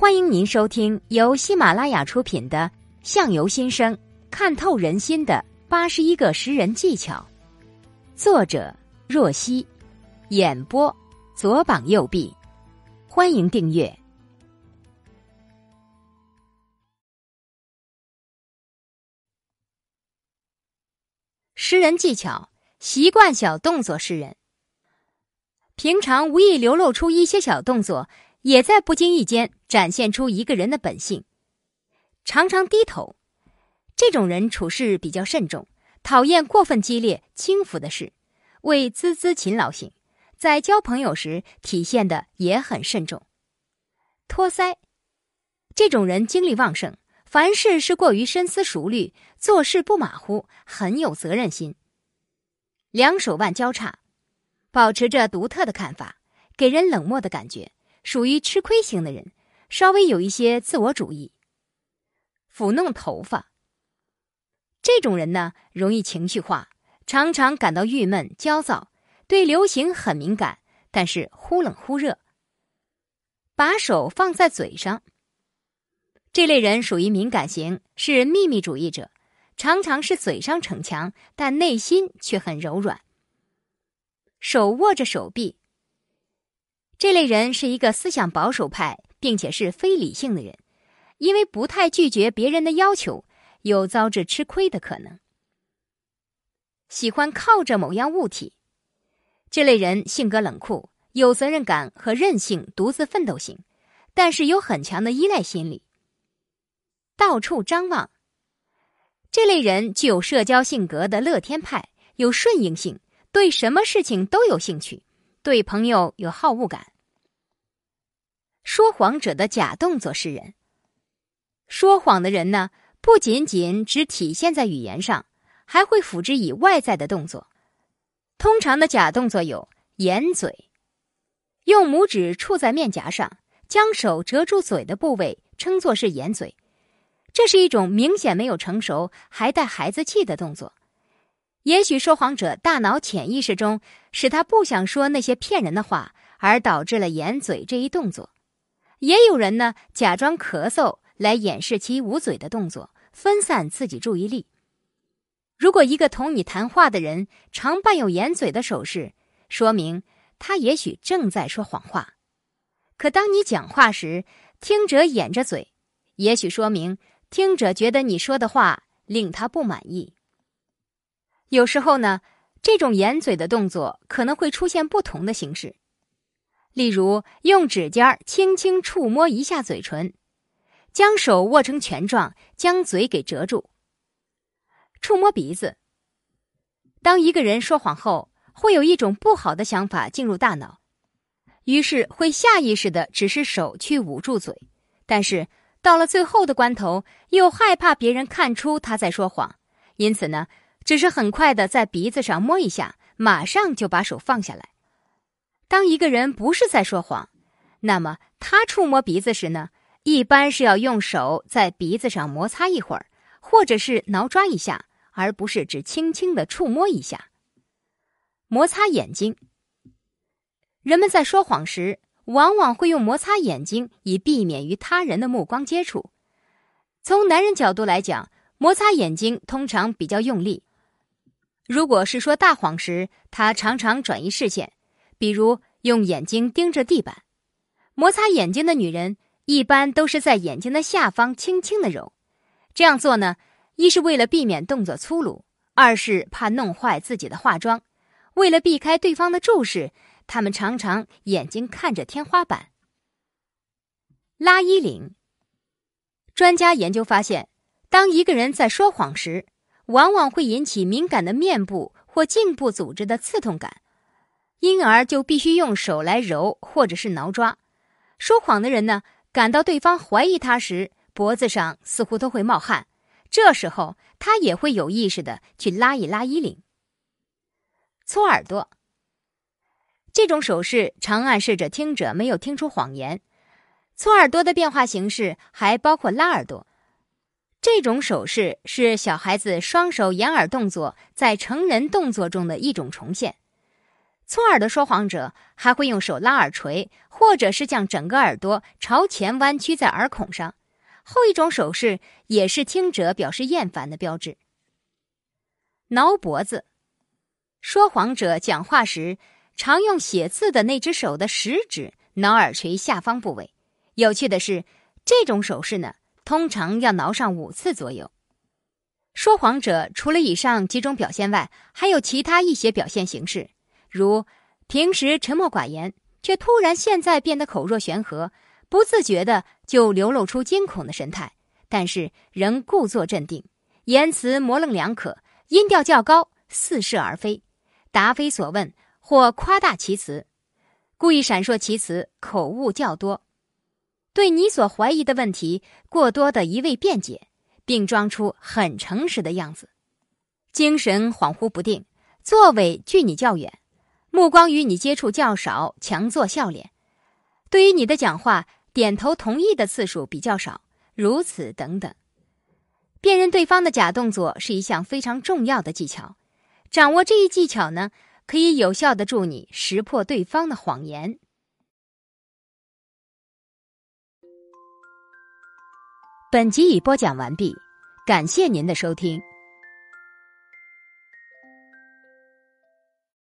欢迎您收听由喜马拉雅出品的《相由心生，看透人心的八十一个识人技巧》，作者若曦，演播左膀右臂。欢迎订阅识人技巧。习惯小动作识人，平常无意流露出一些小动作。也在不经意间展现出一个人的本性，常常低头。这种人处事比较慎重，讨厌过分激烈、轻浮的事，为孜孜勤劳型，在交朋友时体现的也很慎重。托腮，这种人精力旺盛，凡事是过于深思熟虑，做事不马虎，很有责任心。两手腕交叉，保持着独特的看法，给人冷漠的感觉。属于吃亏型的人，稍微有一些自我主义。抚弄头发，这种人呢，容易情绪化，常常感到郁闷、焦躁，对流行很敏感，但是忽冷忽热。把手放在嘴上，这类人属于敏感型，是秘密主义者，常常是嘴上逞强，但内心却很柔软。手握着手臂。这类人是一个思想保守派，并且是非理性的人，因为不太拒绝别人的要求，有遭致吃亏的可能。喜欢靠着某样物体，这类人性格冷酷，有责任感和韧性，独自奋斗型，但是有很强的依赖心理。到处张望，这类人具有社交性格的乐天派，有顺应性，对什么事情都有兴趣。对朋友有好恶感。说谎者的假动作是人。说谎的人呢，不仅仅只体现在语言上，还会辅之以外在的动作。通常的假动作有掩嘴，用拇指触在面颊上，将手遮住嘴的部位，称作是掩嘴。这是一种明显没有成熟，还带孩子气的动作。也许说谎者大脑潜意识中使他不想说那些骗人的话，而导致了掩嘴这一动作。也有人呢，假装咳嗽来掩饰其捂嘴的动作，分散自己注意力。如果一个同你谈话的人常伴有掩嘴的手势，说明他也许正在说谎话。可当你讲话时，听者掩着嘴，也许说明听者觉得你说的话令他不满意。有时候呢，这种掩嘴的动作可能会出现不同的形式，例如用指尖轻轻触摸一下嘴唇，将手握成拳状，将嘴给遮住；触摸鼻子。当一个人说谎后，会有一种不好的想法进入大脑，于是会下意识的只是手去捂住嘴，但是到了最后的关头，又害怕别人看出他在说谎，因此呢。只是很快的在鼻子上摸一下，马上就把手放下来。当一个人不是在说谎，那么他触摸鼻子时呢，一般是要用手在鼻子上摩擦一会儿，或者是挠抓一下，而不是只轻轻的触摸一下。摩擦眼睛，人们在说谎时往往会用摩擦眼睛，以避免与他人的目光接触。从男人角度来讲，摩擦眼睛通常比较用力。如果是说大谎时，他常常转移视线，比如用眼睛盯着地板。摩擦眼睛的女人一般都是在眼睛的下方轻轻的揉。这样做呢，一是为了避免动作粗鲁，二是怕弄坏自己的化妆。为了避开对方的注视，他们常常眼睛看着天花板。拉衣领。专家研究发现，当一个人在说谎时。往往会引起敏感的面部或颈部组织的刺痛感，因而就必须用手来揉或者是挠抓。说谎的人呢，感到对方怀疑他时，脖子上似乎都会冒汗，这时候他也会有意识的去拉一拉衣领。搓耳朵，这种手势常暗示着听者没有听出谎言。搓耳朵的变化形式还包括拉耳朵。这种手势是小孩子双手掩耳动作在成人动作中的一种重现。错耳的说谎者还会用手拉耳垂，或者是将整个耳朵朝前弯曲在耳孔上。后一种手势也是听者表示厌烦的标志。挠脖子，说谎者讲话时常用写字的那只手的食指挠耳垂下方部位。有趣的是，这种手势呢，通常要挠上五次左右。说谎者除了以上几种表现外，还有其他一些表现形式，如平时沉默寡言，却突然现在变得口若悬河。不自觉的就流露出惊恐的神态，但是仍故作镇定，言辞模棱两可，音调较高，似是而非，答非所问或夸大其词，故意闪烁其词，口误较多，对你所怀疑的问题过多的一味辩解，并装出很诚实的样子，精神恍惚不定，座位距你较远，目光与你接触较少，强作笑脸，对于你的讲话。点头同意的次数比较少，如此等等。辨认对方的假动作是一项非常重要的技巧，掌握这一技巧呢，可以有效的助你识破对方的谎言。本集已播讲完毕，感谢您的收听。